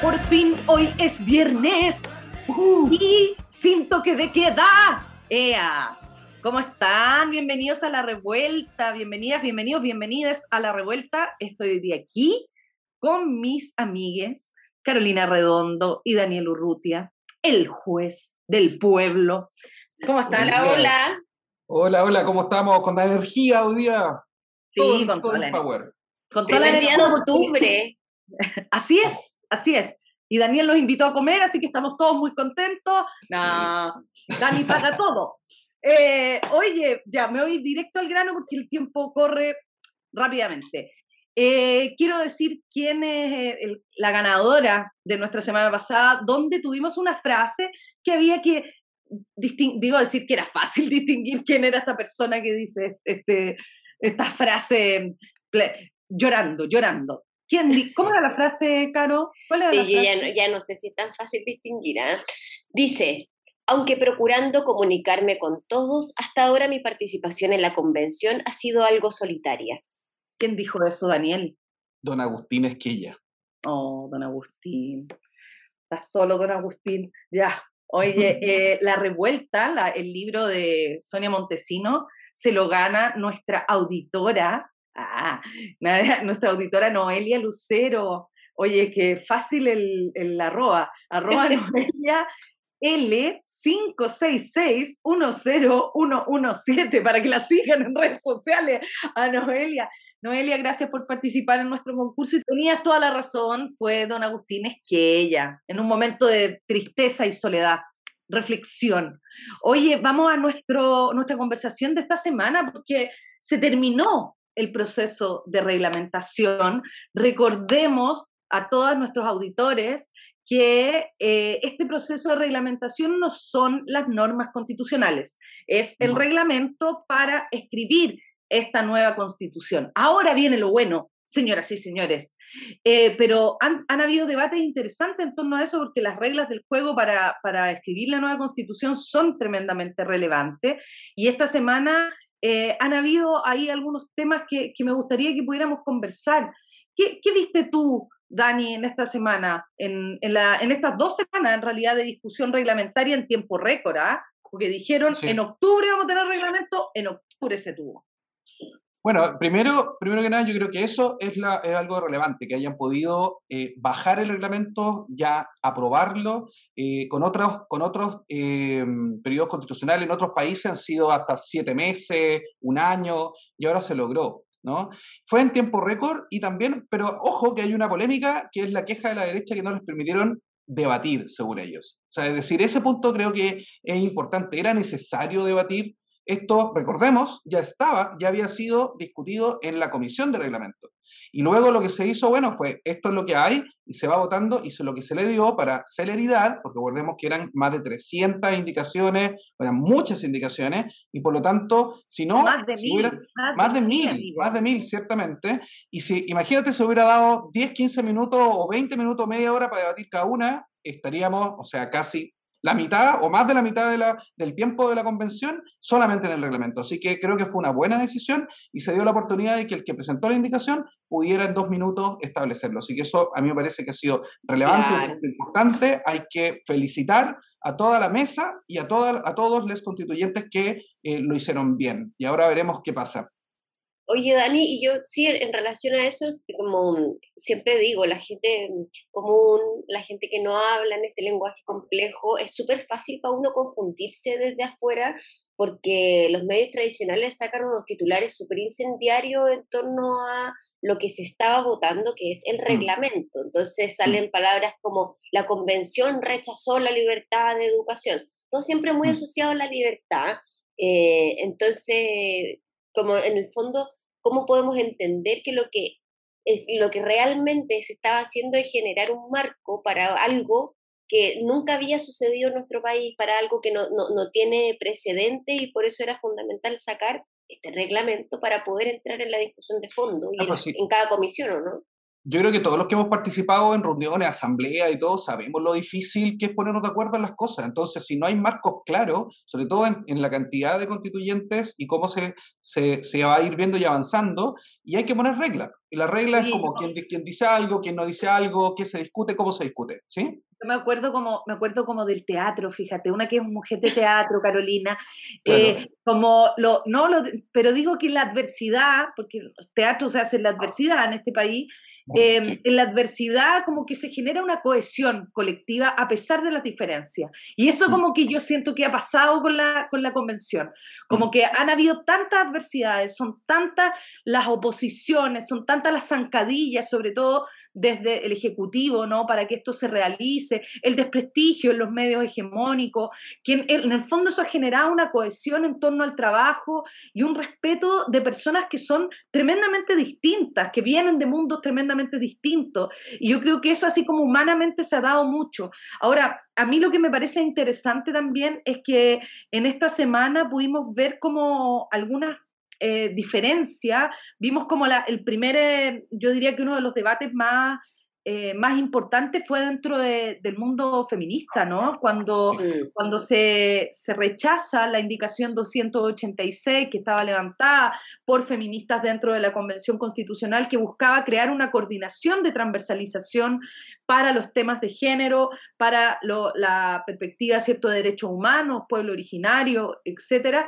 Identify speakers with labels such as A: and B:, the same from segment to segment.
A: Por fin hoy es viernes y siento que de queda. ¡Ea! ¿Cómo están? Bienvenidos a la revuelta, bienvenidas, bienvenidos, bienvenidas a la revuelta. Estoy de aquí con mis amigues Carolina Redondo y Daniel Urrutia, el juez del pueblo. ¿Cómo están?
B: Hola, hola.
C: Hola, hola, ¿cómo estamos? ¿Con la energía hoy día?
A: Sí, con toda la
C: power.
A: Con toda la
B: energía de octubre.
A: Así es, así es. Y Daniel nos invitó a comer, así que estamos todos muy contentos. Dani paga todo. Eh, oye, ya me voy directo al grano porque el tiempo corre rápidamente. Eh, quiero decir quién es eh, la ganadora de nuestra semana pasada, donde tuvimos una frase que había que, digo, decir que era fácil distinguir quién era esta persona que dice este, esta frase llorando, llorando. ¿Quién, ¿Cómo era la frase, Caro?
B: ¿Cuál era yo Ya, no, ya no sé si es tan fácil distinguir. ¿ah? Dice, aunque procurando comunicarme con todos, hasta ahora mi participación en la convención ha sido algo solitaria.
A: ¿Quién dijo eso, Daniel?
C: Don Agustín Esquilla.
A: Oh, don Agustín. Está solo don Agustín. Ya. Oye, eh, La Revuelta, el libro de Sonia Montesino, se lo gana nuestra auditora, ah, nuestra auditora Noelia Lucero. Oye, qué fácil el, el arroba, arroba Noelia L566-10117 para que la sigan en redes sociales a Noelia. Noelia, gracias por participar en nuestro concurso y tenías toda la razón, fue don Agustín Esquella, en un momento de tristeza y soledad, reflexión. Oye, vamos a nuestro, nuestra conversación de esta semana porque se terminó el proceso de reglamentación. Recordemos a todos nuestros auditores que eh, este proceso de reglamentación no son las normas constitucionales, es el reglamento para escribir esta nueva constitución. Ahora viene lo bueno, señoras y señores, eh, pero han, habido debates interesantes en torno a eso porque las reglas del juego para, para escribir la nueva constitución son tremendamente relevantes y esta semana eh, han habido ahí algunos temas que, me gustaría que pudiéramos conversar. ¿Qué, viste tú, Dani, en esta semana, en, la, en, estas dos semanas en realidad de discusión reglamentaria en tiempo récord? ¿ah? Porque dijeron en octubre vamos a tener reglamento, en octubre se tuvo.
C: Bueno, primero, primero que nada, yo creo que eso es, la, algo relevante, que hayan podido eh, bajar el reglamento, ya aprobarlo, eh, con otros, con otros eh, periodos constitucionales en otros países han sido hasta siete meses, un año, y ahora se logró. ¿no? Fue en tiempo récord y también, pero ojo que hay una polémica que es la queja de la derecha que no les permitieron debatir, según ellos. Es decir, ese punto creo que es importante. Era necesario debatir esto, recordemos, ya estaba, ya había sido discutido en la comisión de reglamento. Y luego lo que se hizo, bueno, fue esto es lo que hay y se va votando y lo que se le dio para celeridad, porque recordemos que eran más de 300 indicaciones, eran muchas indicaciones, y por lo tanto, si no...
A: Más de mil.
C: más, de, mil, más de mil, ciertamente. Y si, imagínate, se hubiera dado 10, 15 minutos o 20 minutos, media hora para debatir cada una, estaríamos, o sea, casi la mitad o más de la mitad de la, del tiempo de la convención solamente en el reglamento. Así que creo que fue una buena decisión y se dio la oportunidad de que el que presentó la indicación pudiera en dos minutos establecerlo. Así que eso a mí me parece que ha sido relevante, y importante. Hay que felicitar a toda la mesa y a, a todos los constituyentes que eh, lo hicieron bien. Y ahora veremos qué pasa.
B: Oye, Dani, y yo sí, en relación a eso, como siempre digo, la gente común, la gente que no habla en este lenguaje complejo, es súper fácil para uno confundirse desde afuera porque los medios tradicionales sacan unos titulares súper incendiarios en torno a lo que se estaba votando, que es el mm. reglamento. Entonces salen mm. palabras como la convención rechazó la libertad de educación. Todo siempre muy mm. asociado a la libertad. Eh, entonces, como en el fondo ¿Cómo podemos entender que lo que, lo que realmente se estaba haciendo es generar un marco para algo que nunca había sucedido en nuestro país para algo que no, no, no tiene precedente y por eso era fundamental sacar este reglamento para poder entrar en la discusión de fondo y ah, pues en, cada comisión, ¿o no?
C: Yo creo que todos los que hemos participado en reuniones, asambleas y todo, sabemos lo difícil que es ponernos de acuerdo en las cosas. Entonces, si no hay marcos claros, sobre todo en, la cantidad de constituyentes y cómo se, se, se, va a ir viendo y avanzando, y hay que poner reglas. Y la regla es como quién, quién dice algo, quién no dice algo, qué se discute, cómo se discute, ¿sí?
A: me acuerdo como me acuerdo como del teatro, fíjate, una que es mujer de teatro, Carolina, eh, como lo no lo pero digo que la adversidad, porque el teatro se hace en la adversidad en este país, em, en la adversidad como que se genera una cohesión colectiva a pesar de las diferencias. Y eso como que yo siento que ha pasado con la, con la convención. Como mm. que han habido tantas adversidades, son tantas las oposiciones, son tantas las zancadillas, sobre todo desde el Ejecutivo, ¿no? Para que esto se realice, el desprestigio en los medios hegemónicos, que en, el fondo eso ha generado una cohesión en torno al trabajo y un respeto de personas que son tremendamente distintas, que vienen de mundos tremendamente distintos. Y yo creo que eso así como humanamente se ha dado mucho. Ahora, a mí lo que me parece interesante también es que en esta semana pudimos ver como algunas eh, diferencia, vimos como la, el primer, eh, yo diría que uno de los debates más, eh, más importantes fue dentro del mundo feminista, ¿no? Cuando, cuando se, se, rechaza la indicación 286 que estaba levantada por feministas dentro de la Convención Constitucional que buscaba crear una coordinación de transversalización para los temas de género, para la perspectiva cierto, de derechos humanos, pueblo originario, etcétera,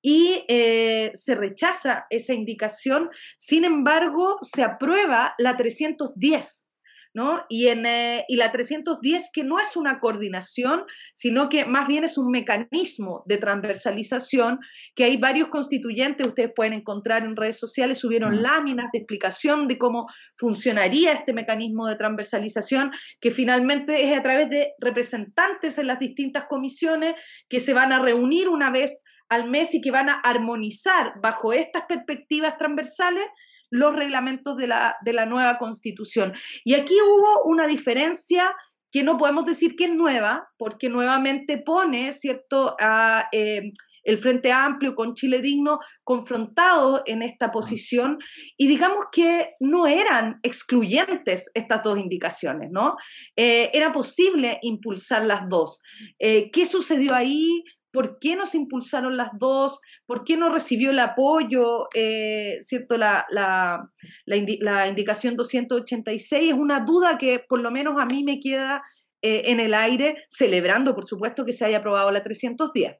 A: y eh, se rechaza esa indicación, sin embargo, se aprueba la 310. ¿No? Y, en, eh, y la 310 que no es una coordinación, sino que más bien es un mecanismo de transversalización, que hay varios constituyentes, ustedes pueden encontrar en redes sociales, subieron mm. láminas de explicación de cómo funcionaría este mecanismo de transversalización, que finalmente es a través de representantes en las distintas comisiones que se van a reunir una vez al mes y que van a armonizar bajo estas perspectivas transversales los reglamentos de la, de la nueva constitución. Y aquí hubo una diferencia que no podemos decir que es nueva, porque nuevamente pone, ¿cierto?, a eh, el Frente Amplio con Chile Digno confrontados en esta posición y digamos que no eran excluyentes estas dos indicaciones, ¿no? Eh, era posible impulsar las dos. Eh, ¿Qué sucedió ahí? ¿Por qué no se impulsaron las dos? ¿Por qué no recibió el apoyo, eh, cierto, la, la, la, indicación 286? Es una duda que por lo menos a mí me queda eh, en el aire, celebrando, por supuesto, que se haya aprobado la 310.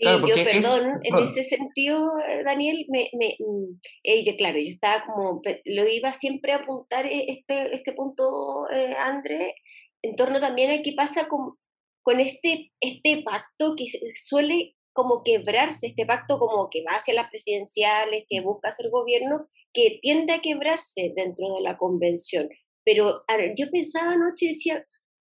B: Sí, yo, perdón, en ese sentido, eh, Daniel, me, me mm, claro, yo estaba como, lo iba siempre a apuntar este, este punto, André, en torno también a qué pasa con, con este, este pacto que suele como quebrarse, este pacto como que va hacia las presidenciales, que busca hacer gobierno, que tiende a quebrarse dentro de la convención. Pero yo pensaba anoche decía,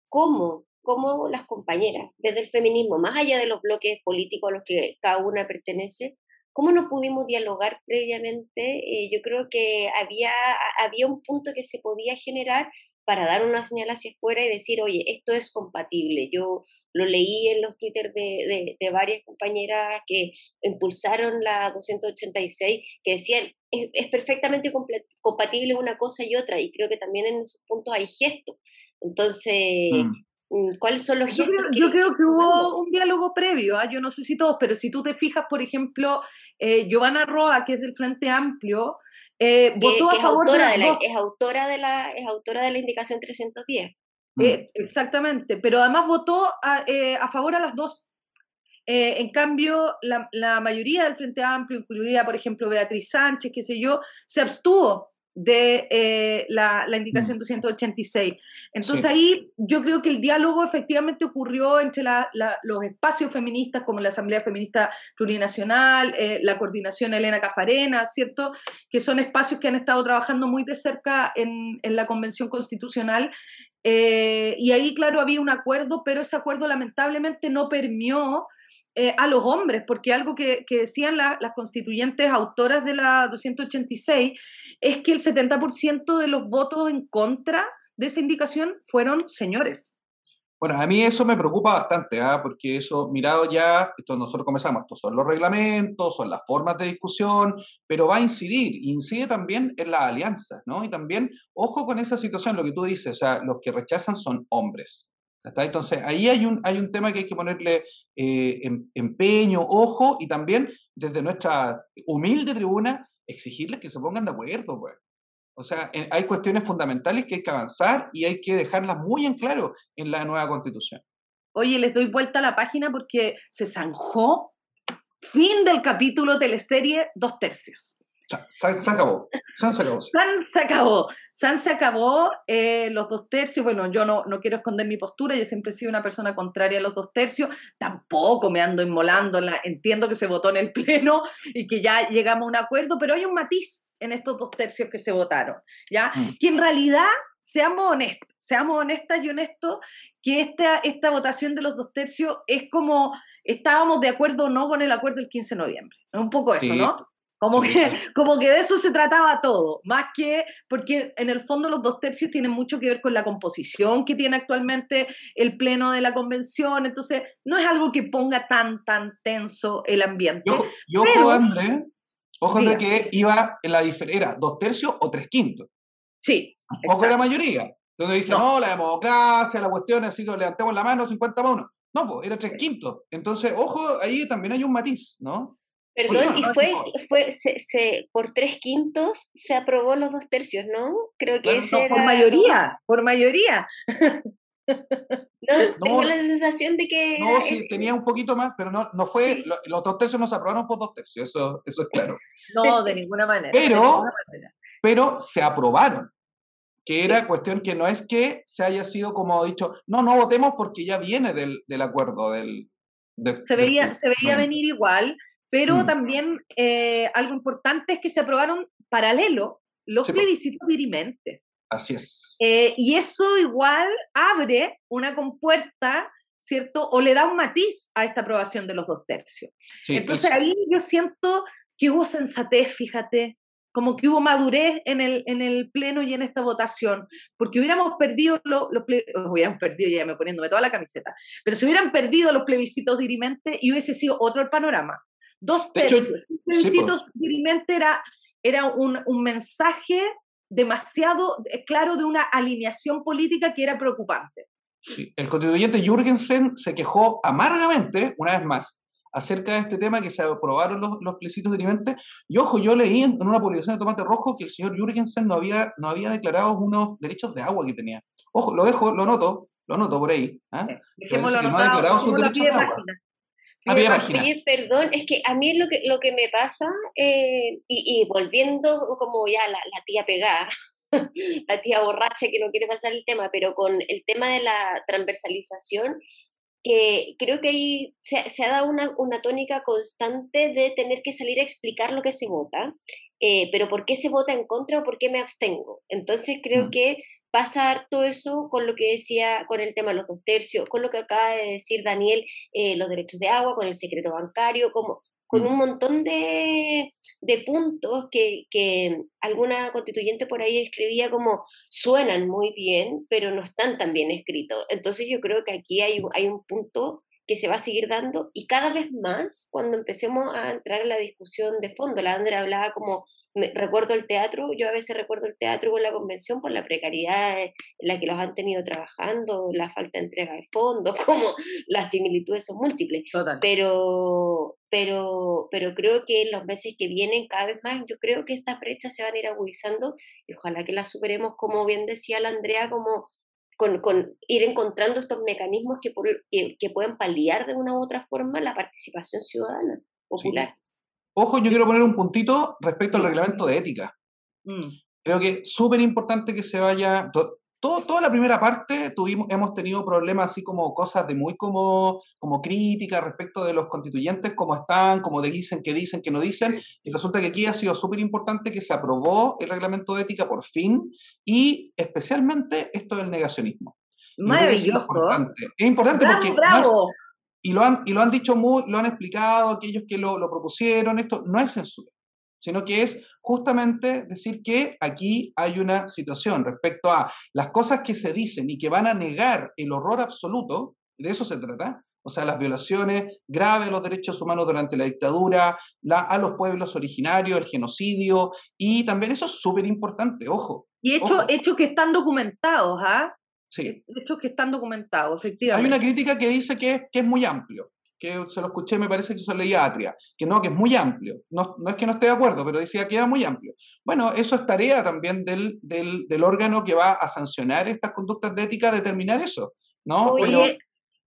B: ¿cómo? ¿Cómo las compañeras, desde el feminismo, más allá de los bloques políticos a los que cada una pertenece, ¿Cómo no pudimos dialogar previamente? Eh, yo creo que había, había un punto que se podía generar para dar una señal hacia afuera y decir, oye, esto es compatible. Yo lo leí en los Twitter de, de, varias compañeras que impulsaron la 286, que decían, es, perfectamente compatible una cosa y otra, y creo que también en esos puntos hay gestos. Entonces, mm. Mm, ¿cuáles son los gestos?
A: Yo creo que, hubo un diálogo previo, ¿ah? yo no sé si todos, pero si tú te fijas, por ejemplo, eh, Giovanna Roa, que es del Frente Amplio, eh, votó a favor
B: de,
A: la,
B: es autora de la es autora de la indicación 310.
A: Eh, exactamente, pero además votó a, eh, a favor a las dos. en cambio, la, la, mayoría del Frente Amplio, incluida, por ejemplo, Beatriz Sánchez, qué sé yo, se abstuvo de eh, la, la, indicación 286. Mm. Entonces ahí yo creo que el diálogo efectivamente ocurrió entre los espacios feministas como la Asamblea Feminista Plurinacional, eh, la coordinación Elena Cafarena, ¿cierto? Que son espacios que han estado trabajando muy de cerca en, en la Convención Constitucional. Eh, y ahí, claro, había un acuerdo, pero ese acuerdo lamentablemente no permió a los hombres, porque algo que, que decían las constituyentes autoras de la 286 es que el 70% de los votos en contra de esa indicación fueron señores.
C: Bueno, a mí eso me preocupa bastante, ¿ah? porque eso, mirado ya, esto nosotros comenzamos, estos son los reglamentos, son las formas de discusión, pero va a incidir, incide también en las alianzas, ¿no? Y también, ojo con esa situación, lo que tú dices, o sea, los que rechazan son hombres. Entonces, ahí hay un, hay un tema que hay que ponerle eh, em, empeño, ojo, y también desde nuestra humilde tribuna, exigirles que se pongan de acuerdo, pues. O sea, hay cuestiones fundamentales que hay que avanzar y hay que dejarlas muy en claro en la nueva constitución.
A: Oye, les doy vuelta a la página porque se zanjó fin del capítulo teleserie dos tercios.
C: San se acabó. San se acabó.
A: San se acabó. San se acabó. Eh, los dos tercios. Bueno, yo no, no quiero esconder mi postura. Yo siempre he sido una persona contraria a los dos tercios. Tampoco me ando inmolando. entiendo que se votó en el Pleno y que ya llegamos a un acuerdo, pero hay un matiz en estos dos tercios que se votaron. ¿ya? Mm. Que en realidad, seamos honestos, seamos honestas y honestos, que esta, esta votación de los dos tercios es como estábamos de acuerdo o no con el acuerdo del 15 de noviembre. Es un poco eso, ¿no? Como que, como que de eso se trataba todo, más que porque en el fondo los dos tercios tienen mucho que ver con la composición que tiene actualmente el pleno de la convención, entonces no es algo que ponga tan, tan tenso el ambiente.
C: Yo, ojo, André, ojo, André, que iba en la diferencia, era dos tercios o tres quintos.
A: Sí.
C: Poco era mayoría. Donde dice, no. la democracia, la cuestión, así que levantemos la mano, 50 más uno. No, pues era tres quintos. Entonces, ojo, ahí también hay un matiz, ¿no?
B: Perdón, y fue, fue se, se, por tres quintos se aprobó los dos tercios, ¿no? Creo que ese
A: por mayoría, por mayoría.
B: No, tengo la sensación de que...
C: No, sí, tenía un poquito más, pero no, no fue, los dos tercios no se aprobaron por dos tercios, eso, eso es claro.
A: No, de ninguna manera.
C: Pero, pero se aprobaron, que era cuestión que no es que se haya sido como dicho, no, no votemos porque ya viene del, del acuerdo, del...
A: se veía, se veía venir igual, pero mm. también eh, algo importante es que se aprobaron paralelo los plebiscitos dirimentes.
C: Así es.
A: Eh, y eso igual abre una compuerta, ¿cierto? O le da un matiz a esta aprobación de los dos tercios. Entonces ahí yo siento que hubo sensatez, fíjate, como que hubo madurez en el, en el pleno y en esta votación, porque hubiéramos perdido los, los hubiéramos perdido, ya me poniéndome toda la camiseta, pero si hubieran perdido los plebiscitos dirimentes y hubiese sido otro el panorama. Dos tercios. plebiscitos dirimente era, era un, un mensaje demasiado eh, claro de una alineación política que era preocupante.
C: Sí. El constituyente Jürgensen se quejó amargamente, una vez más, acerca de este tema que se aprobaron los, los plebiscitos dirimentes. Y ojo, yo leí en, una publicación de Tomate Rojo que el señor Jürgensen no había, no había declarado unos derechos de agua que tenía. Ojo, lo dejo, lo noto, lo noto por ahí. ¿eh?
A: Dejémoslo anotado, no de
B: Oye, perdón, es que a mí lo que, lo que me pasa, eh, y, volviendo como ya la, la tía pegada, la tía borracha que no quiere pasar el tema, pero con el tema de la transversalización, que creo que ahí se, se ha dado una, una, tónica constante de tener que salir a explicar lo que se vota, eh, pero por qué se vota en contra o por qué me abstengo. Entonces creo mm. que pasa todo eso con lo que decía, con el tema de los dos tercios, con lo que acaba de decir Daniel, eh, los derechos de agua, con el secreto bancario, como con un mm. montón de, de puntos que, que, alguna constituyente por ahí escribía como suenan muy bien, pero no están tan bien escritos. Entonces yo creo que aquí hay, hay un punto que se va a seguir dando y cada vez más cuando empecemos a entrar en la discusión de fondo. La Andrea hablaba como, recuerdo el teatro, yo a veces recuerdo el teatro con la convención por la precariedad en la que los han tenido trabajando, la falta de entrega de fondos, como las similitudes son múltiples. Pero, pero, pero creo que en los meses que vienen cada vez más, yo creo que estas brechas se van a ir agudizando y ojalá que las superemos, como bien decía la Andrea, como con, ir encontrando estos mecanismos que, que, pueden paliar de una u otra forma la participación ciudadana popular.
C: Ojo, yo quiero poner un puntito respecto al reglamento de ética. Mm. Creo que es súper importante que se vaya, todo, toda la primera parte tuvimos, hemos tenido problemas así como cosas de muy como, como crítica respecto de los constituyentes, cómo están, cómo dicen, que dicen, que no dicen, y resulta que aquí ha sido súper importante que se aprobó el reglamento de ética por fin, y especialmente esto del negacionismo.
A: Maravilloso.
C: Es importante, porque... y lo han, y lo han dicho muy, lo han explicado aquellos que lo, lo propusieron, esto no es censura. Sino que es justamente decir que aquí hay una situación respecto a las cosas que se dicen y que van a negar el horror absoluto, de eso se trata, o sea, las violaciones graves a los derechos humanos durante la dictadura, a los pueblos originarios, el genocidio, y también eso es súper importante, ojo.
A: Y hechos hecho que están documentados, ¿ah?
C: Sí.
A: Hechos que están documentados, efectivamente.
C: Hay una crítica que dice que, que es muy amplio, que se lo escuché, me parece que eso leía Atria, que no, que es muy amplio. No, no, es que no esté de acuerdo, pero decía que era muy amplio. Bueno, eso es tarea también del, del, del órgano que va a sancionar estas conductas de ética, determinar eso. ¿no?
B: Oye,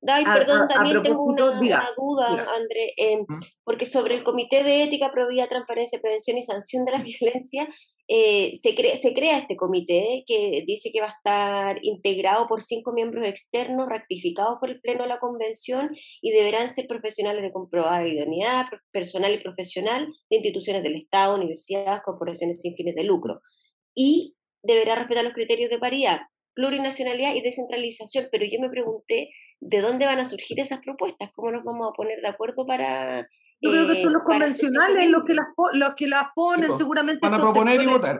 B: Ay, perdón, también tengo una, duda, André, em, porque sobre el Comité de Ética, Probidad, Transparencia, Prevención y Sanción de la Violencia, eh, se, se crea este comité que dice que va a estar integrado por cinco miembros externos ratificados por el Pleno de la Convención y deberán ser profesionales de comprobada idoneidad, personal y profesional de instituciones del Estado, universidades, corporaciones sin fines de lucro. Y deberá respetar los criterios de paridad, plurinacionalidad y descentralización. Pero yo me pregunté de dónde van a surgir esas propuestas, cómo nos vamos a poner de acuerdo para...
A: Yo creo que son los eh, convencionales los que las, los que las ponen, seguramente.
C: Van a proponer y votar.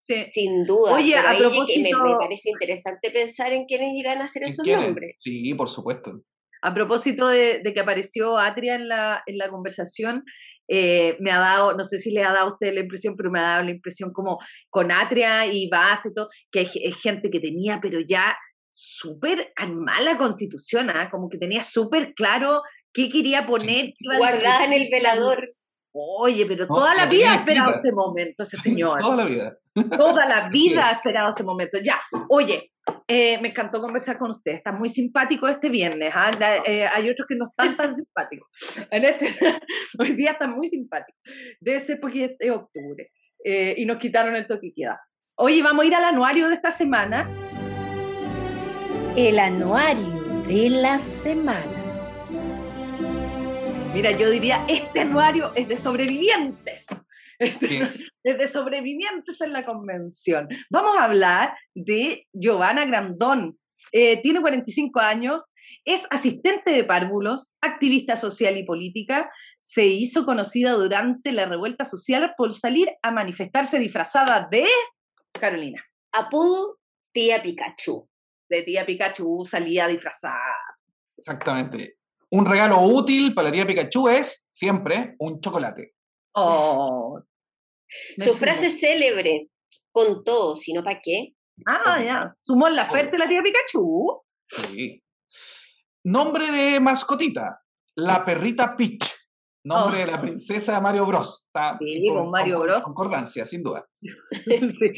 B: Sí. Sin duda. Oye, a propósito... me, parece interesante pensar en quiénes irán a hacer esos nombres.
C: Sí, por supuesto.
A: A propósito de, que apareció Atria en la, en la conversación, eh, me ha dado, no sé si le ha dado a usted la impresión, pero me ha dado la impresión como con Atria y Base y todo, que hay, gente que tenía, pero ya súper mala constitución, ¿ah? como que tenía súper claro qué quería poner.
B: Guardada en el velador.
A: Oye, pero toda la vida ha esperado este momento ese señor.
C: toda la vida.
A: Toda la vida ha esperado este momento. Ya, oye, eh, me encantó conversar con usted. Está muy simpático este viernes. ¿ah? Eh, hay otros que no están tan simpáticos. En este, hoy día está muy simpático. Debe ser porque es octubre. Eh, y nos quitaron el toque queda. Oye, vamos a ir al anuario de esta semana
D: el anuario de la semana.
A: Mira, yo diría, este anuario es de sobrevivientes. Este, es de sobrevivientes en la convención. Vamos a hablar de Giovanna Grandón. Eh, tiene 45 años, es asistente de párvulos, activista social y política. Se hizo conocida durante la revuelta social por salir a manifestarse disfrazada de Carolina.
B: Apodo Tía Pikachu
A: de tía Pikachu salía disfrazada.
C: Exactamente. Un regalo útil para la tía Pikachu es siempre un chocolate.
A: Oh.
B: Su frase célebre, con todo, si no para qué.
A: Ah, ya. Sumó la oferta la tía Pikachu.
C: Sí. Nombre de mascotita, la perrita Peach. Nombre de la oh. princesa de Mario Bros.
A: sí, con, Mario Bros.
C: Concordancia, sin duda.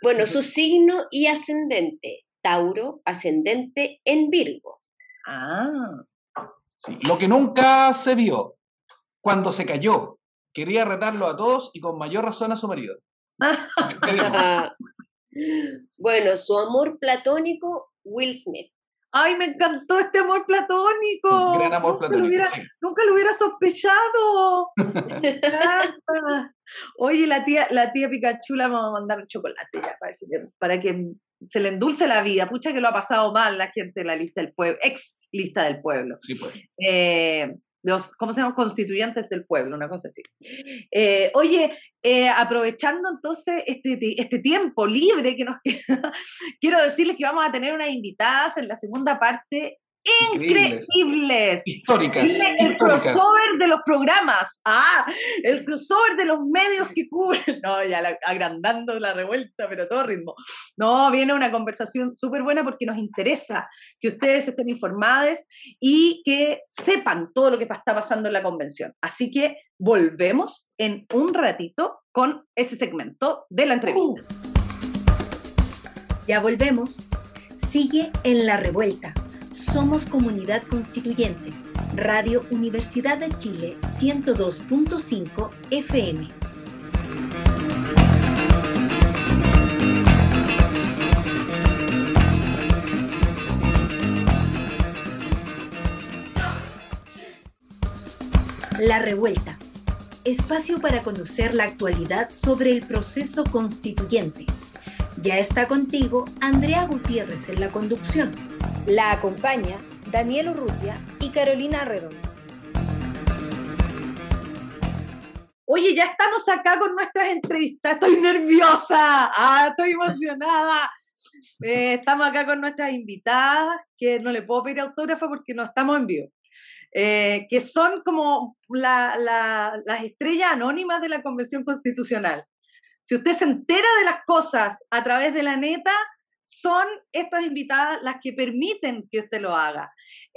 B: Bueno, su signo y ascendente, Tauro ascendente en Virgo.
A: Ah.
C: Sí, lo que nunca se vio cuando se cayó. Quería retarlo a todos y con mayor razón a su marido.
B: bueno, su amor platónico, Will Smith.
A: Ay, me encantó este amor platónico.
C: Un gran amor platónico.
A: Nunca lo hubiera, sospechado. Oye, la tía, la tía Pikachu la vamos a mandar chocolate para que se le endulce la vida, pucha que lo ha pasado mal la gente de la lista del pueblo, ex lista del pueblo.
C: Sí, pues.
A: Eh, los, ¿cómo se llaman? Constituyentes del pueblo, una cosa así. Eh, oye, eh, aprovechando entonces este, este tiempo libre que nos queda, quiero decirles que vamos a tener unas invitadas en la segunda parte increíbles.
C: Históricas.
A: el crossover de los programas. Ah, el crossover de los medios que cubren. No, ya agrandando la revuelta, pero todo ritmo. No, viene una conversación súper buena porque nos interesa que ustedes estén informados y que sepan todo lo que está pasando en la convención. Así que volvemos en un ratito con ese segmento de la entrevista.
D: Ya volvemos. Sigue en la revuelta somos Comunidad Constituyente. Radio Universidad de Chile 102.5 FM. La Revuelta. Espacio para conocer la actualidad sobre el proceso constituyente. Ya está contigo Andrea Gutiérrez en la conducción. La acompaña Daniel Urrutia y Carolina Redondo.
A: Oye, ya estamos acá con nuestras entrevistas. Estoy nerviosa, ah, estoy emocionada. Eh, estamos acá con nuestras invitadas, que no le puedo pedir autógrafo porque no estamos en vivo. Eh, que son como las estrellas anónimas de la Convención Constitucional. Si usted se entera de las cosas a través de la neta, son estas invitadas las que permiten que usted lo haga.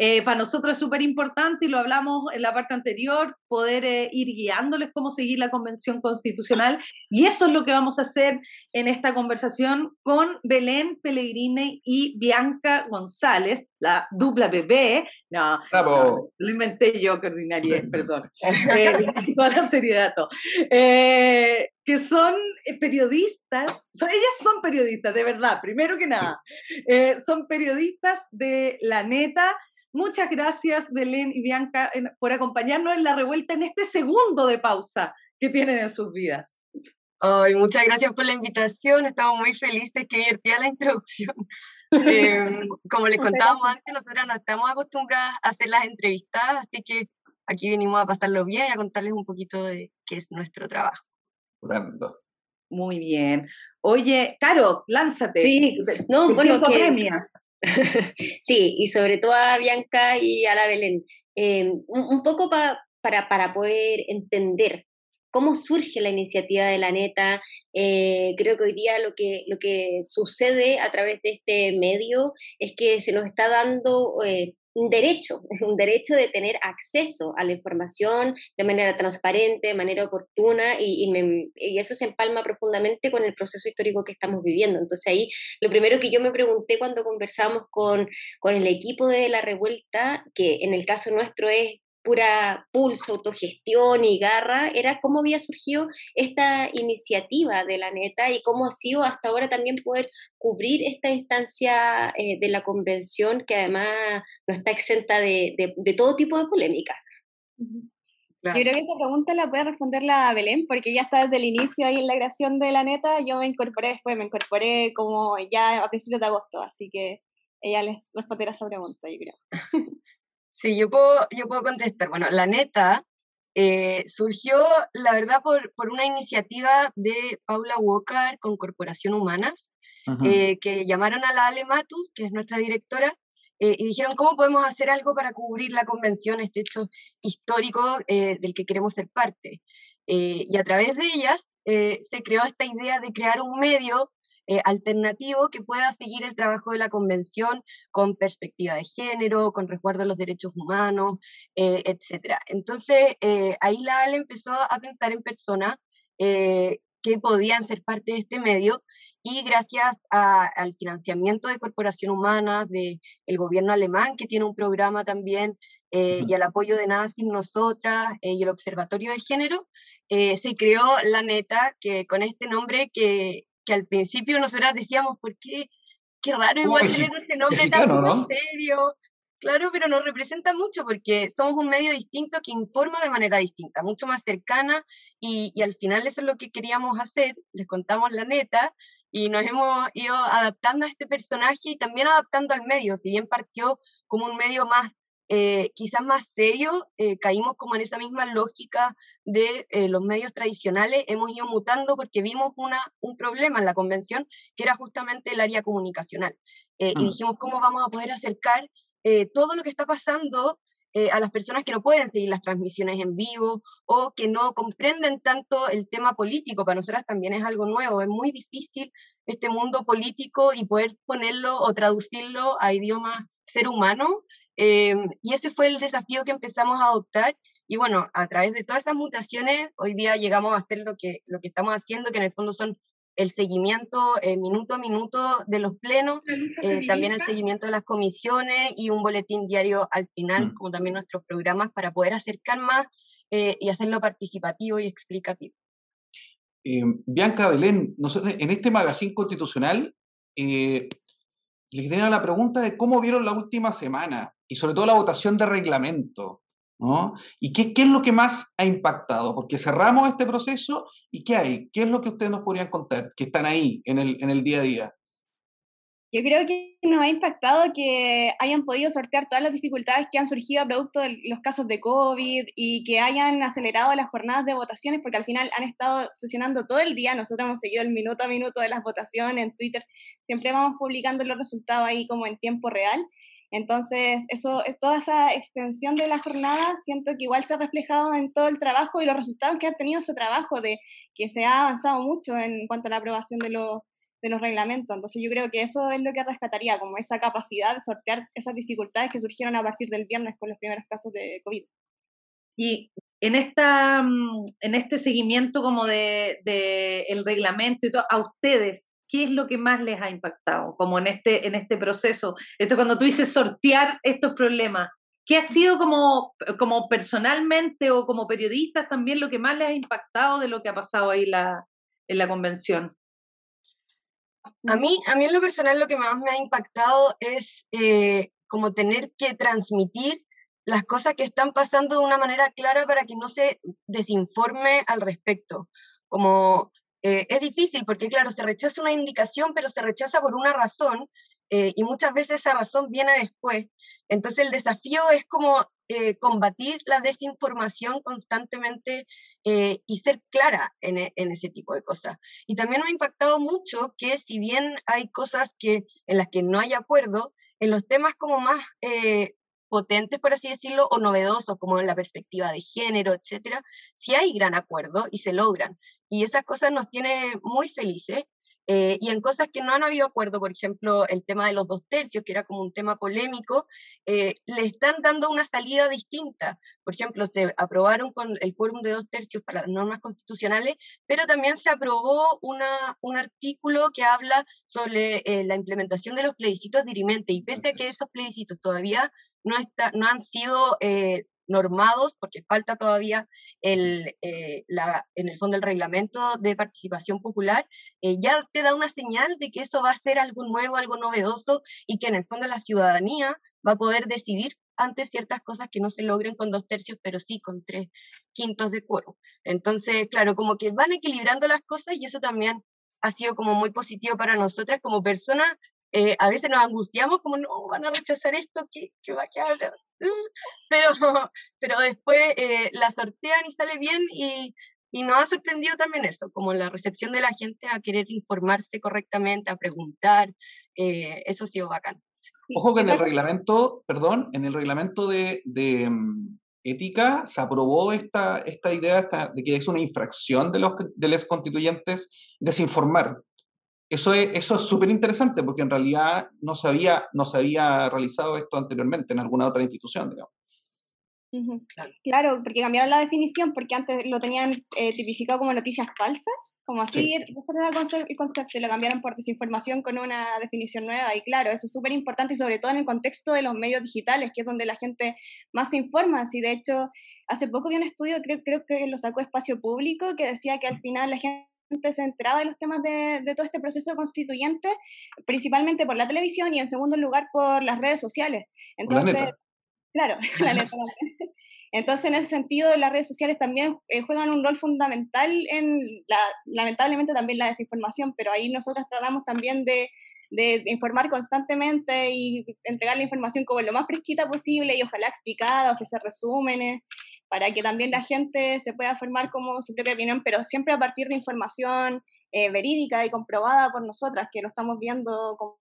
A: Eh, para nosotros es súper importante, y lo hablamos en la parte anterior, poder eh, ir guiándoles cómo seguir la Convención Constitucional. Y eso es lo que vamos a hacer en esta conversación con Belén Pellegrini y Bianca González, la dupla bebé. No, lo inventé yo, que ordinaria, perdón. Eh, toda la seriedad. Eh, que son periodistas, ellas son periodistas, de verdad, primero que nada. son periodistas de La Neta Muchas gracias, Belén y Bianca, por acompañarnos en la revuelta en este segundo de pausa que tienen en sus vidas.
E: Ay, muchas gracias por la invitación, estamos muy felices, que divertida la introducción. Em, como les contábamos antes, nosotras no estamos acostumbradas a hacer las entrevistas, así que aquí venimos a pasarlo bien y a contarles un poquito de qué es nuestro trabajo.
A: Muy bien. Oye, Caro, lánzate.
B: Sí, no, bueno, que, sí, y sobre todo a Bianca y a la Belén. Em, un, poco para, para poder entender cómo surge la iniciativa de la neta. Eh, creo que hoy día lo que, lo que sucede a través de este medio es que se nos está dando eh, un derecho, un derecho de tener acceso a la información de manera transparente, de manera oportuna, y, y, eso se empalma profundamente con el proceso histórico que estamos viviendo. Entonces ahí lo primero que yo me pregunté cuando conversamos con, con el equipo de la revuelta, que en el caso nuestro es pura pulso, autogestión y garra, era cómo había surgido esta iniciativa de la neta y cómo ha sido hasta ahora también poder cubrir esta instancia eh, de la convención que además no está exenta de, de, todo tipo de polémica.
F: Yo creo que esa pregunta la puede responder la Belén, porque ya está desde el inicio ahí en la creación de la neta, yo me incorporé después, me incorporé como ya a principios de agosto, así que ella les responderá esa pregunta, yo creo.
E: Sí, yo puedo, yo puedo contestar. Bueno, la neta eh, surgió, la verdad, por, por, una iniciativa de Paula Walker con Corporación Humanas, eh, que llamaron a la Ale Matus, que es nuestra directora, eh, y dijeron, ¿cómo podemos hacer algo para cubrir la convención, este hecho histórico del que queremos ser parte? y a través de ellas se creó esta idea de crear un medio eh, alternativo que pueda seguir el trabajo de la convención con perspectiva de género, con resguardo de los derechos humanos, eh, etc. Entonces, eh, ahí la ALE empezó a pensar en personas que podían ser parte de este medio y gracias al financiamiento de Corporación Humana, del el gobierno alemán, que tiene un programa también, y al apoyo de Nada Sin Nosotras y el Observatorio de Género, se creó la neta, que con este nombre que que al principio nosotras decíamos, ¿por qué? Qué raro igual tener este nombre tan serio. Claro, pero nos representa mucho porque somos un medio distinto que informa de manera distinta, mucho más cercana y, y, al final eso es lo que queríamos hacer, les contamos la neta y nos hemos ido adaptando a este personaje y también adaptando al medio, si bien partió como un medio más eh, quizás más serio, eh, caímos como en esa misma lógica de eh, los medios tradicionales, hemos ido mutando porque vimos una, un problema en la convención, que era justamente el área comunicacional. Y mm. dijimos, ¿cómo vamos a poder acercar todo lo que está pasando a las personas que no pueden seguir las transmisiones en vivo o que no comprenden tanto el tema político. Para nosotras también es algo nuevo, es muy difícil este mundo político y poder ponerlo o traducirlo a idioma ser humano Em, y ese fue el desafío que empezamos a adoptar. Y bueno, a través de todas esas mutaciones, hoy día llegamos a hacer lo que, lo que estamos haciendo, que en el fondo son el seguimiento eh, minuto a minuto de los plenos, eh, también el seguimiento de las comisiones y un boletín diario al final, mm. como también nuestros programas para poder acercar más eh, y hacerlo participativo y explicativo.
C: Bianca Belén, nosotros en este magazine constitucional les tenía la pregunta de cómo vieron la última semana y sobre todo la votación de reglamento. ¿no? ¿Y qué, qué, es lo que más ha impactado? Porque cerramos este proceso y ¿qué hay? ¿Qué es lo que ustedes nos podrían contar que están ahí en el, en el día a día?
F: Yo creo que nos ha impactado que hayan podido sortear todas las dificultades que han surgido a producto de los casos de COVID y que hayan acelerado las jornadas de votaciones, porque al final han estado sesionando todo el día. Nosotros hemos seguido el minuto a minuto de las votaciones en Twitter. Siempre vamos publicando los resultados ahí como en tiempo real. Entonces, eso, toda esa extensión de la jornada siento que igual se ha reflejado en todo el trabajo y los resultados que ha tenido ese trabajo, de que se ha avanzado mucho en cuanto a la aprobación de los de los reglamentos. Entonces yo creo que eso es lo que rescataría, como esa capacidad de sortear esas dificultades que surgieron a partir del viernes con los primeros casos de COVID.
A: Y en, esta, mm, en este seguimiento como de, de el reglamento y todo, a ustedes, ¿qué es lo que más les ha impactado como en este, en este proceso? Esto cuando tú dices sortear estos problemas, ¿qué ha sido como, como personalmente o como periodistas también lo que más les ha impactado de lo que ha pasado ahí la, en la convención?
E: A mí, a mí en lo personal lo que más me ha impactado es eh, como tener que transmitir las cosas que están pasando de una manera clara para que no se desinforme al respecto. Como eh, es difícil porque, claro, se rechaza una indicación, pero se rechaza por una razón eh, y muchas veces esa razón viene después. Entonces el desafío es como eh, combatir la desinformación constantemente eh, y ser clara en, e, en, ese tipo de cosas. Y también me ha impactado mucho que si bien hay cosas que, en las que no hay acuerdo, en los temas como más potentes, por así decirlo, o novedosos, como en la perspectiva de género, etcétera, sí hay gran acuerdo y se logran. Y esas cosas nos tienen muy felices eh, y en cosas que no han habido acuerdo, por ejemplo, el tema de los dos tercios, que era como un tema polémico, eh, le están dando una salida distinta. Por ejemplo, se aprobaron con el quórum de dos tercios para las normas constitucionales, pero también se aprobó una, un artículo que habla sobre eh, la implementación de los plebiscitos dirimente. Y pese a que esos plebiscitos todavía no, han sido normados, porque falta todavía eh, en el fondo el reglamento de participación popular, eh, ya te da una señal de que eso va a ser algo nuevo, algo novedoso y que en el fondo la ciudadanía va a poder decidir ante ciertas cosas que no se logren con dos tercios, pero sí con tres quintos de quórum. Entonces, claro, como que van equilibrando las cosas y eso también ha sido como muy positivo para nosotras como personas. Eh, a veces nos angustiamos como, no, van a rechazar esto, que, que va a quedar pero, pero después eh, la sortean y sale bien y, y nos ha sorprendido también eso, como la recepción de la gente a querer informarse correctamente, a preguntar, eh, eso ha sido bacán.
C: Ojo que en el reglamento, perdón, en el reglamento de, de mm, ética se aprobó esta, esta idea de que es una infracción de los, de los constituyentes desinformar. Eso es eso es súper interesante porque en realidad no se, había, no se había realizado esto anteriormente en alguna otra institución, digamos.
F: claro. porque cambiaron la definición, porque antes lo tenían eh, tipificado como noticias falsas, como así, ese era el concepto, y lo cambiaron por desinformación con una definición nueva, y claro, eso es súper importante, y sobre todo en el contexto de los medios digitales, que es donde la gente más se informa, si de hecho, hace poco vi un estudio, creo, creo que lo sacó Espacio Público, que decía que al final la gente se enteraba de los temas de, todo este proceso constituyente, principalmente por la televisión y en segundo lugar por las redes sociales. Entonces, claro, la neta. Entonces, en ese sentido, las redes sociales también eh, juegan un rol fundamental en, la, lamentablemente, también la desinformación, pero ahí nosotros tratamos también de, de informar constantemente y entregar la información como lo más fresquita posible y ojalá explicada, ofrecer resúmenes, para que también la gente se pueda formar como su propia opinión, pero siempre a partir de información eh, verídica y comprobada por nosotras, que lo estamos viendo como,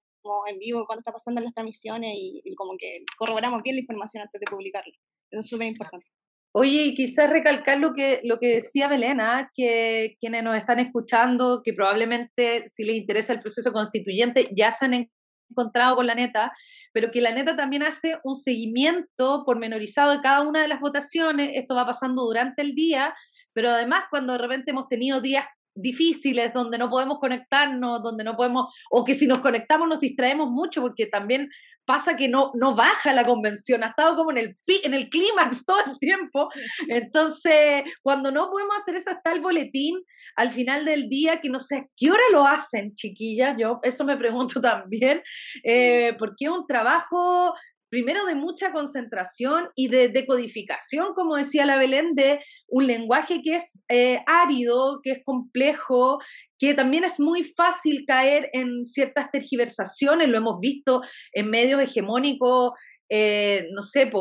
F: en vivo cuando está pasando en las transmisiones y, como que corroboramos bien la información antes de publicarla. Eso es súper importante.
A: Oye, y quizás recalcar lo que, lo que decía Belena, ¿ah? que quienes nos están escuchando, que probablemente si les interesa el proceso constituyente, ya se han encontrado con la neta, pero que la neta también hace un seguimiento pormenorizado de cada una de las votaciones, esto va pasando durante el día, pero además cuando de repente hemos tenido días difíciles donde no podemos conectarnos, donde no podemos, o que si nos conectamos nos distraemos mucho porque también pasa que no, no baja la convención, ha estado como en el, en el clímax todo el tiempo. Entonces, cuando no podemos hacer eso, está el boletín al final del día, que no sé qué hora lo hacen, chiquillas, yo eso me pregunto también, eh, porque es un trabajo primero de mucha concentración y de decodificación, como decía la Belén, de un lenguaje que es eh, árido, que es complejo, que también es muy fácil caer en ciertas tergiversaciones, lo hemos visto en medios hegemónicos, eh, no sé,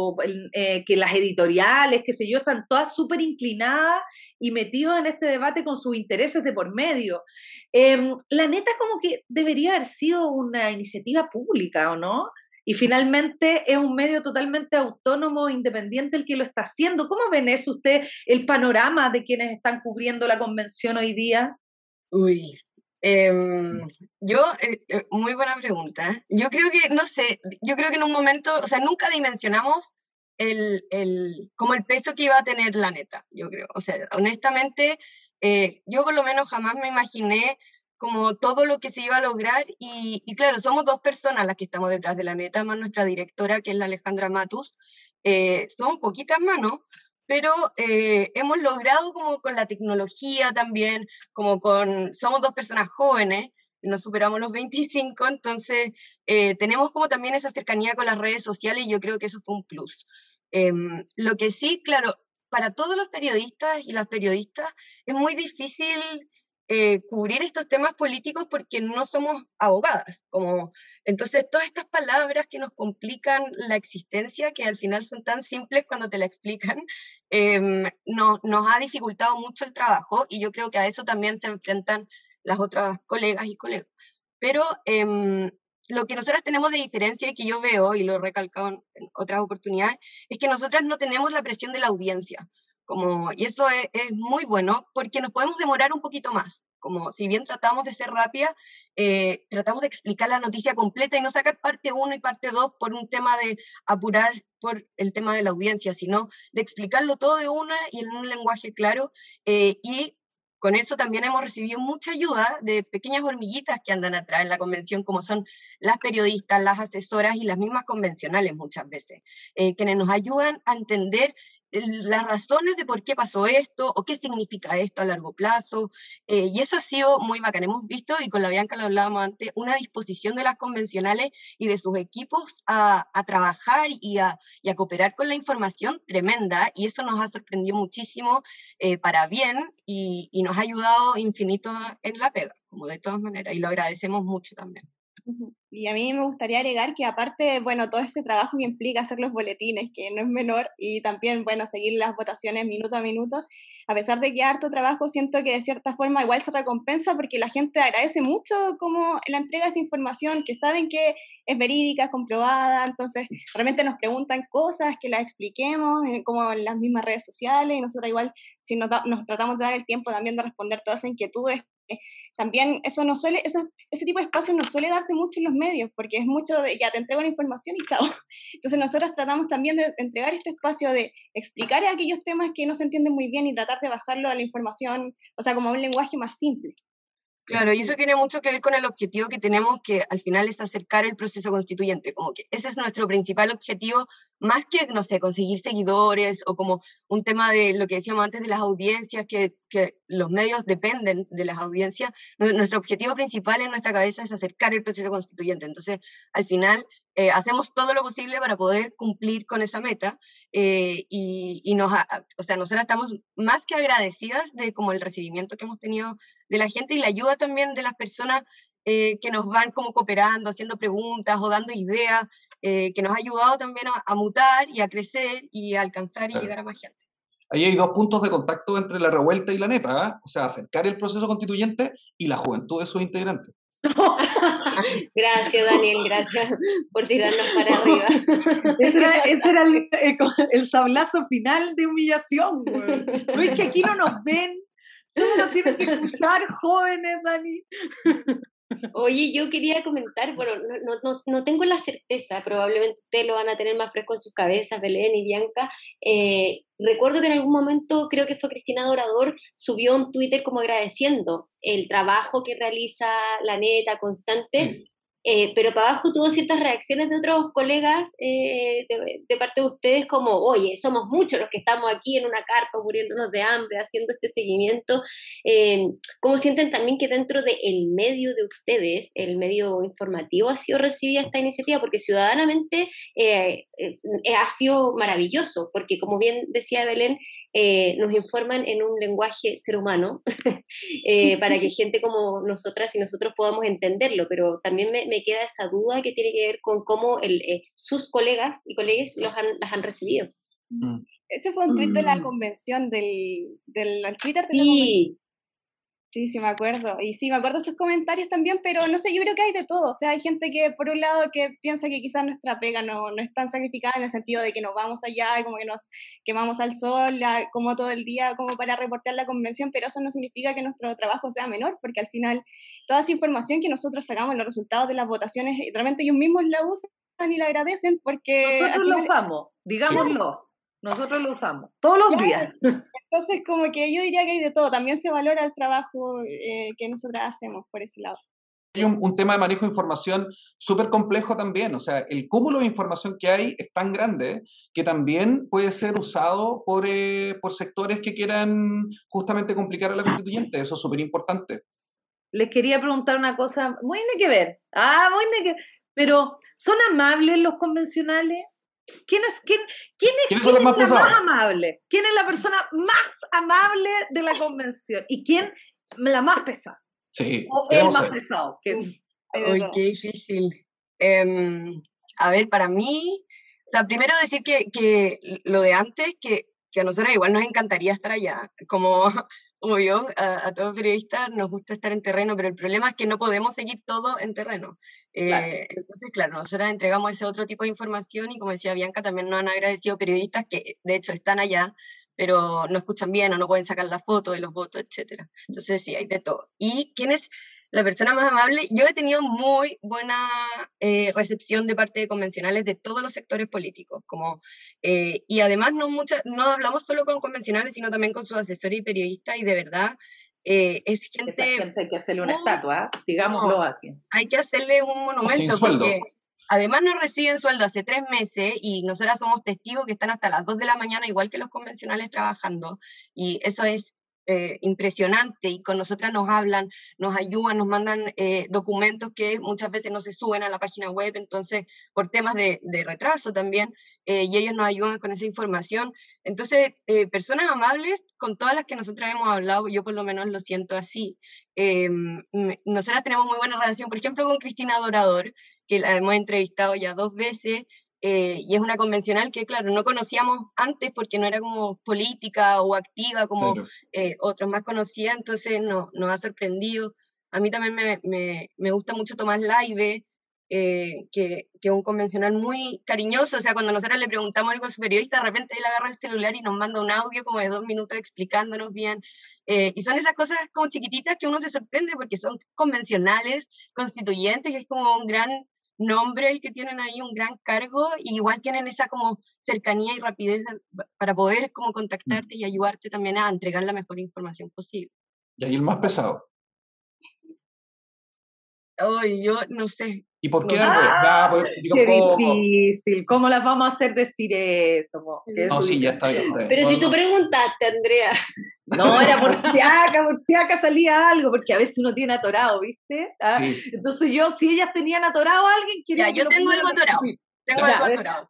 A: eh, que las editoriales, qué sé yo, están todas súper inclinadas y metidos en este debate con sus intereses de por medio. Em, la neta como que debería haber sido una iniciativa pública, ¿o no? Y finalmente es un medio totalmente autónomo, independiente el que lo está haciendo. ¿Cómo ven eso usted, el panorama de quienes están cubriendo la convención hoy día?
E: Uy, em, yo, eh, eh, muy buena pregunta. Yo creo que, no sé, yo creo que en un momento, o sea, nunca dimensionamos el, el, como el peso que iba a tener la neta, yo creo. O sea, honestamente, eh, yo por lo menos jamás me imaginé como todo lo que se iba a lograr y, claro, somos dos personas las que estamos detrás de la neta, más nuestra directora, que es la Alejandra Matus, eh, son poquitas manos, pero eh, hemos logrado como con la tecnología también, como con, somos dos personas jóvenes, nos superamos los 25, entonces eh, tenemos como también esa cercanía con las redes sociales y yo creo que eso fue un plus. Em, lo que sí, claro, para todos los periodistas y las periodistas es muy difícil eh, cubrir estos temas políticos porque no somos abogadas. Como, entonces, todas estas palabras que nos complican la existencia, que al final son tan simples cuando te la explican, em, no, nos ha dificultado mucho el trabajo y yo creo que a eso también se enfrentan las otras colegas y colegas. Pero em, lo que nosotras tenemos de diferencia y que yo veo, y lo he recalcado en otras oportunidades, es que nosotras no tenemos la presión de la audiencia. Como, y eso es, muy bueno porque nos podemos demorar un poquito más. Como si bien tratamos de ser rápida, eh, tratamos de explicar la noticia completa y no sacar parte 1 y parte 2 por un tema de apurar por el tema de la audiencia, sino de explicarlo todo de una y en un lenguaje claro eh, y con eso también hemos recibido mucha ayuda de pequeñas hormiguitas que andan atrás en la convención, como son las periodistas, las asesoras y las mismas convencionales muchas veces, eh, quienes nos ayudan a entender las razones de por qué pasó esto o qué significa esto a largo plazo. Eh, y eso ha sido muy bacán. Hemos visto, y con la Bianca lo hablábamos antes, una disposición de las convencionales y de sus equipos a, trabajar y a, cooperar con la información tremenda. Y eso nos ha sorprendido muchísimo eh, para bien y, y nos ha ayudado infinito en la pega, como de todas maneras. Y lo agradecemos mucho también.
F: Y a mí me gustaría agregar que aparte, bueno, todo ese trabajo que implica hacer los boletines, que no es menor, y también, bueno, seguir las votaciones minuto a minuto, a pesar de que harto trabajo, siento que de cierta forma igual se recompensa porque la gente agradece mucho como la entrega de esa información, que saben que es verídica, comprobada, entonces realmente nos preguntan cosas que las expliquemos, eh, como en las mismas redes sociales, y nosotros igual, si nos, nos tratamos de dar el tiempo también de responder todas esas inquietudes también eso no suele, eso, ese tipo de espacio no suele darse mucho en los medios, porque es mucho de ya te entrego la información y chao. Entonces nosotros tratamos también de entregar este espacio de explicar aquellos temas que no se entienden muy bien y tratar de bajarlo a la información, o sea, como a un lenguaje más simple.
E: Claro, y eso tiene mucho que ver con el objetivo que tenemos, que al final es acercar el proceso constituyente, como que ese es nuestro principal objetivo, más que, no sé, conseguir seguidores o como un tema de lo que decíamos antes de las audiencias, que, que los medios dependen de las audiencias, nuestro objetivo principal en nuestra cabeza es acercar el proceso constituyente. Entonces, al final, eh, hacemos todo lo posible para poder cumplir con esa meta eh, y, y, nos, o sea, nosotras estamos más que agradecidas de como el recibimiento que hemos tenido de la gente y la ayuda también de las personas eh, que nos van como cooperando, haciendo preguntas o dando ideas, que nos ha ayudado también a, mutar y a crecer y a alcanzar y llegar a más gente.
C: Ahí hay dos puntos de contacto entre la revuelta y la neta, ¿eh? o sea, acercar el proceso constituyente y la juventud de sus integrantes.
B: gracias, Daniel, gracias por tirarnos para arriba.
A: Ese era, el, sablazo final de humillación. No es que aquí no nos ven, solo nos tienen que escuchar jóvenes, Dani.
B: Oye, yo quería comentar, bueno, no, no, no, tengo la certeza, probablemente lo van a tener más fresco en sus cabezas, Belén y Bianca. Eh, recuerdo que en algún momento, creo que fue Cristina Dorador, subió un Twitter como agradeciendo el trabajo que realiza la neta constante. Eh, pero para abajo tuvo ciertas reacciones de otros colegas eh, de, parte de ustedes como, oye, somos muchos los que estamos aquí en una carpa muriéndonos de hambre, haciendo este seguimiento. Eh, ¿Cómo sienten también que dentro del medio de ustedes, el medio informativo, ha sido recibida esta iniciativa? Porque ciudadanamente ha sido maravilloso, porque como bien decía Belén, eh, nos informan en un lenguaje ser humano eh, para que gente como nosotras y nosotros podamos entenderlo, pero también me, me queda esa duda que tiene que ver con cómo el, eh, sus colegas y colegas los han, las han recibido.
F: Mm. Ese fue un tweet de la mm. convención del, del Twitter. De
B: sí,
F: Sí, sí, me acuerdo. Y sí, me acuerdo sus comentarios también, pero no sé, yo creo que hay de todo. O sea, hay gente que, por un lado, que piensa que quizás nuestra pega no, no es tan sacrificada en el sentido de que nos vamos allá y como que nos quemamos al sol, como todo el día, como para reportar la convención, pero eso no significa que nuestro trabajo sea menor, porque al final toda esa información que nosotros sacamos, los resultados de las votaciones, realmente ellos mismos la usan y la agradecen porque...
A: Nosotros lo usamos, digámoslo. Nosotros lo usamos todos los días.
F: Entonces, como que yo diría que hay de todo. También se valora el trabajo eh, que nosotras hacemos por ese lado.
C: Hay un, tema de manejo de información súper complejo también. O sea, el cúmulo de información que hay es tan grande que también puede ser usado por, eh, por sectores que quieran justamente complicar a la constituyente. Eso es súper importante.
A: Les quería preguntar una cosa muy de que ver. Ah, muy de que Pero, ¿son amables los convencionales? ¿Quién es, quién, quién es, quién es la más amable? ¿Quién es la persona más amable de la convención? ¿Y quién la más pesada?
C: Sí.
A: ¿O el más pesado?
E: Uy, qué difícil. Em, a ver, para mí, o sea, primero decir que, que lo de antes, que, que a nosotros igual nos encantaría estar allá, como obvio, a, a todos periodistas nos gusta estar en terreno, pero el problema es que no podemos seguir todo en terreno. Eh, entonces, claro, nosotros entregamos ese otro tipo de información y como decía Bianca, también nos han agradecido periodistas que de hecho están allá, pero no escuchan bien o no pueden sacar la foto de los votos, etc. Entonces, sí, hay de todo. ¿Y quién es la persona más amable? Yo he tenido muy buena eh, recepción de parte de convencionales de todos los sectores políticos, como, eh, y además no, mucha, no hablamos solo con convencionales, sino también con sus asesores y periodistas, y de verdad eh, es gente...
A: gente hay que hacerle una estatua, digámoslo aquí.
E: Hay que hacerle un monumento porque además no reciben sueldo hace tres meses y nosotras somos testigos que están hasta las dos de la mañana igual que los convencionales trabajando y eso es eh, impresionante y con nosotras nos hablan, nos ayudan, nos mandan eh, documentos que muchas veces no se suben a la página web, entonces por temas de, retraso también, eh, y ellos nos ayudan con esa información. Entonces, personas amables con todas las que nosotras hemos hablado, yo por lo menos lo siento así. nosotras tenemos muy buena relación, por ejemplo, con Cristina Dorador, que la hemos entrevistado ya dos veces, eh, y es una convencional que, claro, no conocíamos antes porque no era como política o activa como eh, otros más conocían, entonces no, nos ha sorprendido. A mí también me, me, me gusta mucho Tomás Laive, eh, que, que un convencional muy cariñoso, o sea, cuando nosotros le preguntamos algo a su periodista, de repente él agarra el celular y nos manda un audio como de dos minutos explicándonos bien. y son esas cosas como chiquititas que uno se sorprende porque son convencionales, constituyentes, y es como un gran nombre el que tienen ahí, un gran cargo, y igual tienen esa como cercanía y rapidez para poder como mm. contactarte y ayudarte también a entregar la mejor información posible.
C: Y ahí el más pesado.
E: Ay, yo no sé,
C: ¿Y por qué
A: ¡Ah! pues, qué difícil. ¿Cómo las vamos a hacer decir eso?
C: No, sí, ya está bien.
B: Pero si tú preguntaste, Andrea.
A: No, era por si acá, por si acá salía algo, porque a veces uno tiene atorado, ¿viste? ¿Ah? Entonces yo, si ellas tenían atorado a alguien,
E: quería... Ya, yo tengo algo atorado. Tengo algo atorado.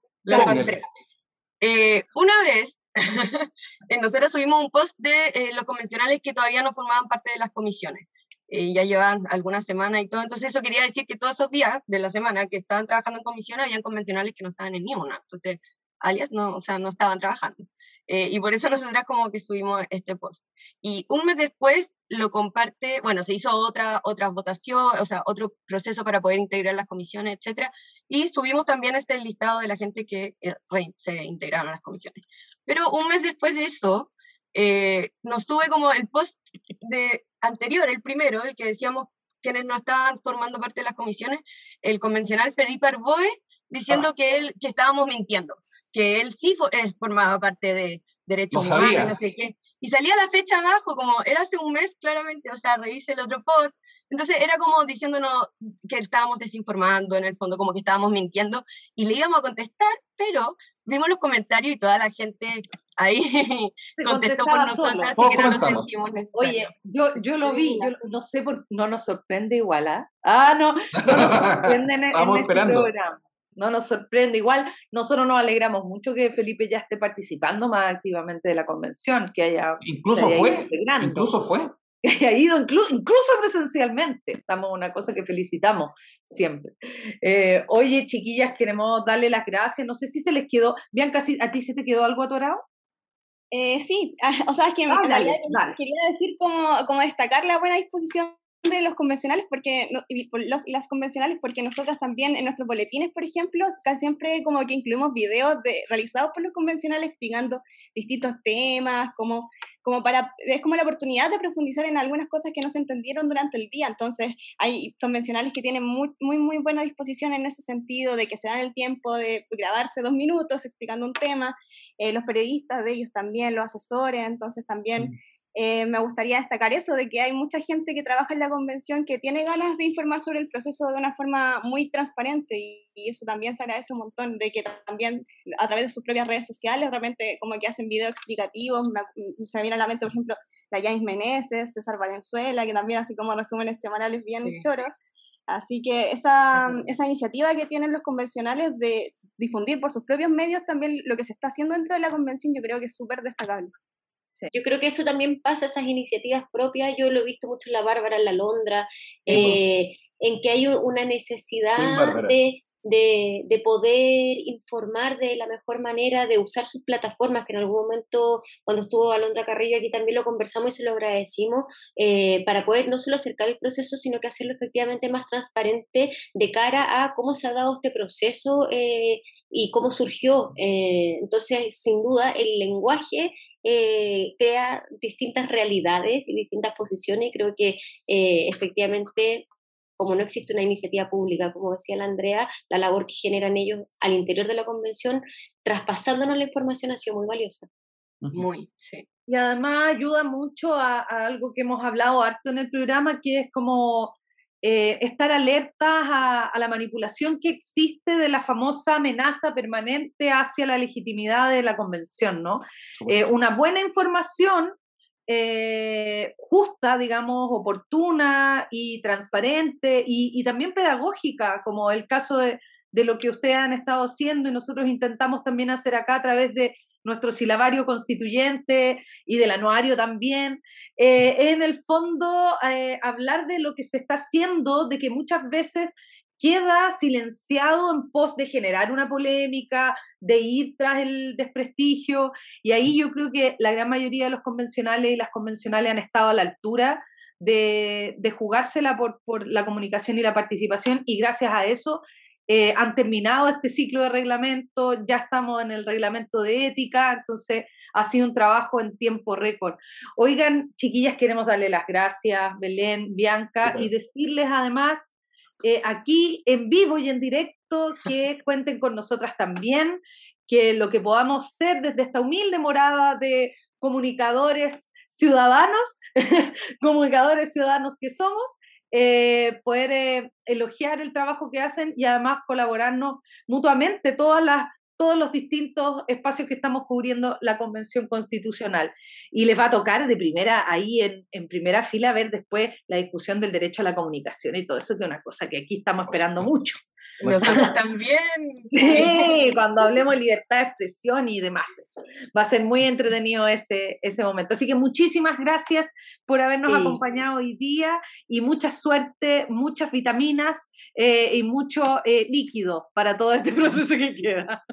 E: Eh, una vez, nosotros subimos un post de eh, los convencionales que todavía no formaban parte de las comisiones. Eh, ya llevan algunas semanas y todo. Entonces eso quería decir que todos esos días de la semana que estaban trabajando en comisión habían convencionales que no estaban en ni una. Entonces, alias, no, o sea, no estaban trabajando. Eh, y por eso nosotras como que subimos este post. Y un mes después lo comparte, bueno, se hizo otra, otra votación, o sea, otro proceso para poder integrar las comisiones, etcétera, y subimos también este listado de la gente que eh, se integraron a las comisiones. Pero un mes después de eso, eh, nos sube como el post de anterior, el primero, el que decíamos quienes no estaban formando parte de las comisiones, el convencional Felipe Arboe, diciendo ah. que, él, que estábamos mintiendo, que él sí formaba parte de derechos humanos, no sé qué. Y salía la fecha abajo, como era hace un mes claramente, o sea, revise el otro post, Entonces era como diciéndonos que estábamos desinformando en el fondo, como que estábamos mintiendo y le íbamos a contestar, pero vimos los comentarios y toda la gente ahí contestó por nosotros, así que no nos sentimos
A: Oye, yo, yo lo vi, yo no sé, por, no nos sorprende igual, ¿ah? Ah, no, no nos sorprende en, este programa. No nos sorprende. Igual, nosotros nos alegramos mucho que Felipe ya esté participando más activamente de la convención, que haya.
C: Incluso fue. Incluso fue.
A: Que haya ido incluso presencialmente. Estamos una cosa que felicitamos siempre. Eh, oye, chiquillas, queremos darle las gracias. No sé si se les quedó. Bianca, ¿a ti se te quedó algo atorado?
F: Eh, sí, o sea, es que ah, quería decir como, como destacar la buena disposición de los convencionales porque los, las convencionales porque nosotros también en nuestros boletines por ejemplo casi siempre como que incluimos videos de, realizados por los convencionales explicando distintos temas como como para es como la oportunidad de profundizar en algunas cosas que no se entendieron durante el día entonces hay convencionales que tienen muy muy muy buena disposición en ese sentido de que se dan el tiempo de grabarse dos minutos explicando un tema eh, los periodistas de ellos también los asesores entonces también mm. Eh, me gustaría destacar eso, de que hay mucha gente que trabaja en la convención que tiene ganas de informar sobre el proceso de una forma muy transparente y, eso también se agradece un montón, de que también a través de sus propias redes sociales realmente como que hacen videos explicativos, me, se me viene a la mente por ejemplo la James Meneses, César Valenzuela, que también así como resúmenes semanales bien choros. Así que esa, esa iniciativa que tienen los convencionales de difundir por sus propios medios también lo que se está haciendo dentro de la convención, yo creo que es súper destacable.
B: Yo creo que eso también pasa, esas iniciativas propias, yo lo he visto mucho en la Bárbara, en la Londra, eh, en que hay una necesidad de, de, poder informar de la mejor manera, de usar sus plataformas, que en algún momento, cuando estuvo Alondra Carrillo aquí también lo conversamos y se lo agradecimos, eh, para poder no solo acercar el proceso, sino que hacerlo efectivamente más transparente de cara a cómo se ha dado este proceso. Eh, y cómo surgió. entonces, sin duda, el lenguaje eh, crea distintas realidades y distintas posiciones y creo que eh, efectivamente como no existe una iniciativa pública, como decía la Andrea, la labor que generan ellos al interior de la convención, traspasándonos la información ha sido muy valiosa.
E: Muy, sí.
A: Y además ayuda mucho a, algo que hemos hablado harto en el programa, que es como eh, estar alertas a, la manipulación que existe de la famosa amenaza permanente hacia la legitimidad de la convención, ¿no? Eh, una buena información eh, justa, digamos, oportuna y transparente y, también pedagógica, como el caso de, de, lo que ustedes han estado haciendo y nosotros intentamos también hacer acá a través de nuestro silabario constituyente y del anuario también, eh, en el fondo eh, hablar de lo que se está haciendo, de que muchas veces queda silenciado en pos de generar una polémica, de ir tras el desprestigio, y ahí yo creo que la gran mayoría de los convencionales y las convencionales han estado a la altura de, de jugársela por, por la comunicación y la participación, y gracias a eso eh, han terminado este ciclo de reglamento, ya estamos en el reglamento de ética, entonces ha sido un trabajo en tiempo récord. Oigan, chiquillas, queremos darle las gracias, Belén, Bianca, y decirles además eh, aquí en vivo y en directo que cuenten con nosotras también, que lo que podamos ser desde esta humilde morada de comunicadores ciudadanos, comunicadores ciudadanos que somos, eh, poder eh, elogiar el trabajo que hacen y además colaborarnos mutuamente todas las, todos los distintos espacios que estamos cubriendo la Convención Constitucional. Y les va a tocar de primera, ahí en, en primera fila, ver después la discusión del derecho a la comunicación y todo eso, que es una cosa que aquí estamos esperando mucho.
E: Nosotros también.
A: Sí, cuando hablemos de libertad de expresión y demás. Va a ser muy entretenido ese, ese momento. Así que muchísimas gracias por habernos acompañado hoy día y mucha suerte, muchas vitaminas eh, y mucho eh, líquido para todo este proceso que queda.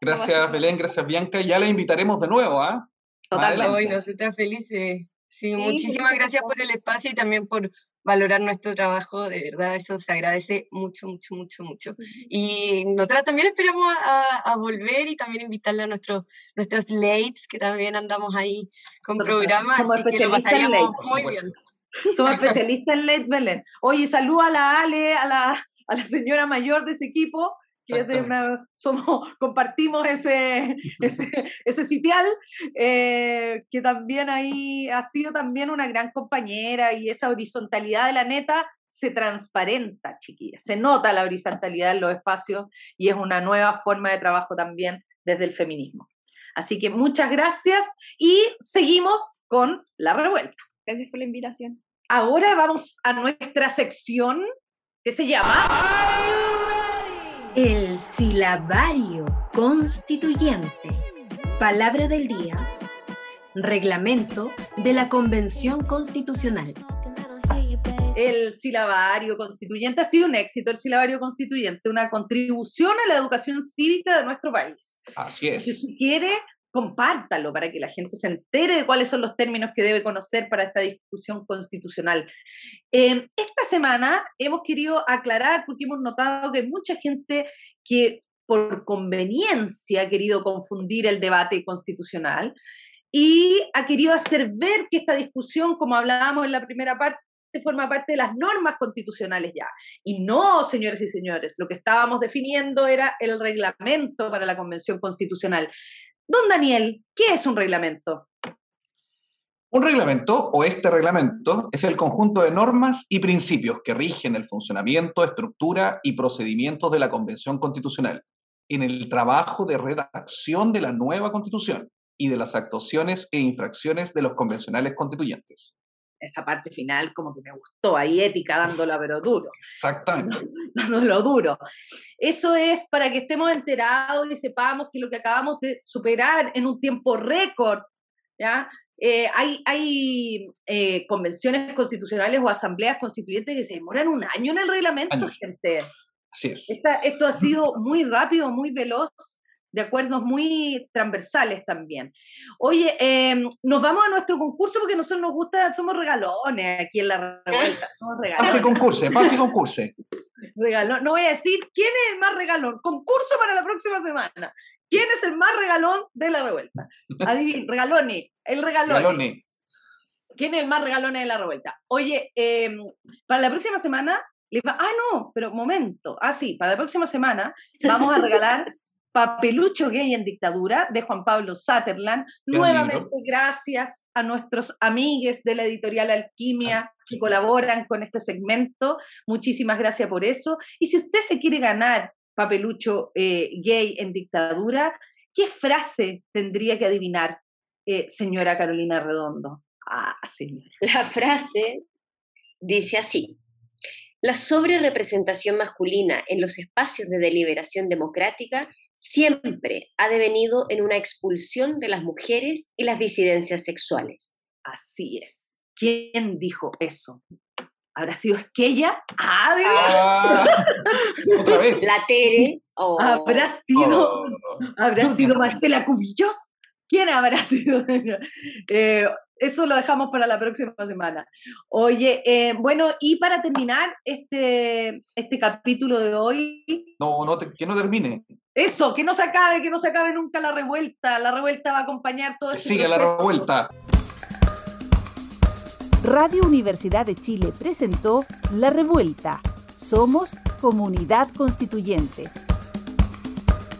C: Gracias, Belén, gracias, Bianca. Ya la invitaremos de nuevo, ¿ah?
E: Totalmente. Hoy nos está felices. Sí, muchísimas gracias por el espacio y también por valorar nuestro trabajo, de verdad, eso se agradece mucho, mucho, mucho, mucho. Y nosotros también esperamos a, volver y también invitarle a nuestros, nuestros lates, que también andamos ahí con programas,
A: Como así que lo pasaríamos muy bien. Somos especialistas en late, Belén. Oye, saluda a la Ale, a la, a la señora mayor de ese equipo, somos, compartimos ese, ese, sitial, eh, que también ahí ha sido también una gran compañera y esa horizontalidad de la neta se transparenta, chiquillas, se nota la horizontalidad en los espacios y es una nueva forma de trabajo también desde el feminismo. Así que muchas gracias y seguimos con la revuelta.
F: Gracias por la invitación.
A: Ahora vamos a nuestra sección que se llama
D: El silabario constituyente. Palabra del día. Reglamento de la Convención Constitucional
A: el silabario constituyente ha sido un éxito, el silabario constituyente, una contribución a la educación cívica de nuestro país.
C: Así es.
A: si quiere, compártalo para que la gente se entere de cuáles son los términos que debe conocer para esta discusión constitucional. Eh, esta semana hemos querido aclarar, porque hemos notado que hay mucha gente que por conveniencia ha querido confundir el debate constitucional y ha querido hacer ver que esta discusión, como hablábamos en la primera parte, forma parte de las normas constitucionales ya. Y no, señores y señores, lo que estábamos definiendo era el reglamento para la Convención Constitucional. Don Daniel, ¿qué es un reglamento?
C: Un reglamento o este reglamento es el conjunto de normas y principios que rigen el funcionamiento, estructura y procedimientos de la Convención Constitucional en el trabajo de redacción de la nueva Constitución y de las actuaciones e infracciones de los convencionales constituyentes
A: esa parte final como que me gustó, ahí ética dándola pero duro.
C: Exactamente.
A: Dándolo duro. Eso es para que estemos enterados y sepamos que lo que acabamos de superar en un tiempo récord, ¿ya? Eh, hay hay eh, convenciones constitucionales o asambleas constituyentes que se demoran un año en el reglamento, gente.
C: Así es.
A: esto ha sido muy rápido, muy veloz de acuerdos muy transversales también. Oye, em, nos vamos a nuestro concurso porque nosotros nos gusta, somos regalones aquí en la revuelta. Somos regalones.
C: Pase concurso, pase concurso.
A: Regalón. No voy a decir quién es el más regalón. Concurso para la próxima semana. ¿Quién es el más regalón de la revuelta? Adivin, regalone, el regalone. ¿Quién es el más regalone de la revuelta? Oye, em, para la próxima semana ah, no, pero momento. Ah, sí, para la próxima semana vamos a regalar Papelucho Gay en Dictadura de Juan Pablo Sutherland. Nuevamente, gracias a nuestros amigues de la editorial Alquimia que colaboran con este segmento. Muchísimas gracias por eso. Y si usted se quiere ganar Papelucho eh, Gay en Dictadura, ¿qué frase tendría que adivinar, eh, señora Carolina Redondo?
B: Ah, señora. La frase dice así. La sobrerepresentación masculina en los espacios de deliberación democrática siempre ha devenido en una expulsión de las mujeres y las disidencias sexuales.
A: Así es. ¿Quién dijo eso? ¿Habrá sido Esquella?
C: ¡Ah! ah otra vez.
B: La Tere.
A: ¿Habrá sido, oh. ¿habrá sido Marcela Cubillos? ¿Quién habrá sido? Eh, eso lo dejamos para la próxima semana. Oye, eh, bueno, y para terminar este, este capítulo de hoy.
C: No, no que no termine.
A: Eso, que no se acabe, que no se acabe nunca la revuelta. La revuelta va a acompañar todo
C: este Sigue la revuelta.
D: Radio Universidad de Chile presentó La Revuelta. Somos Comunidad Constituyente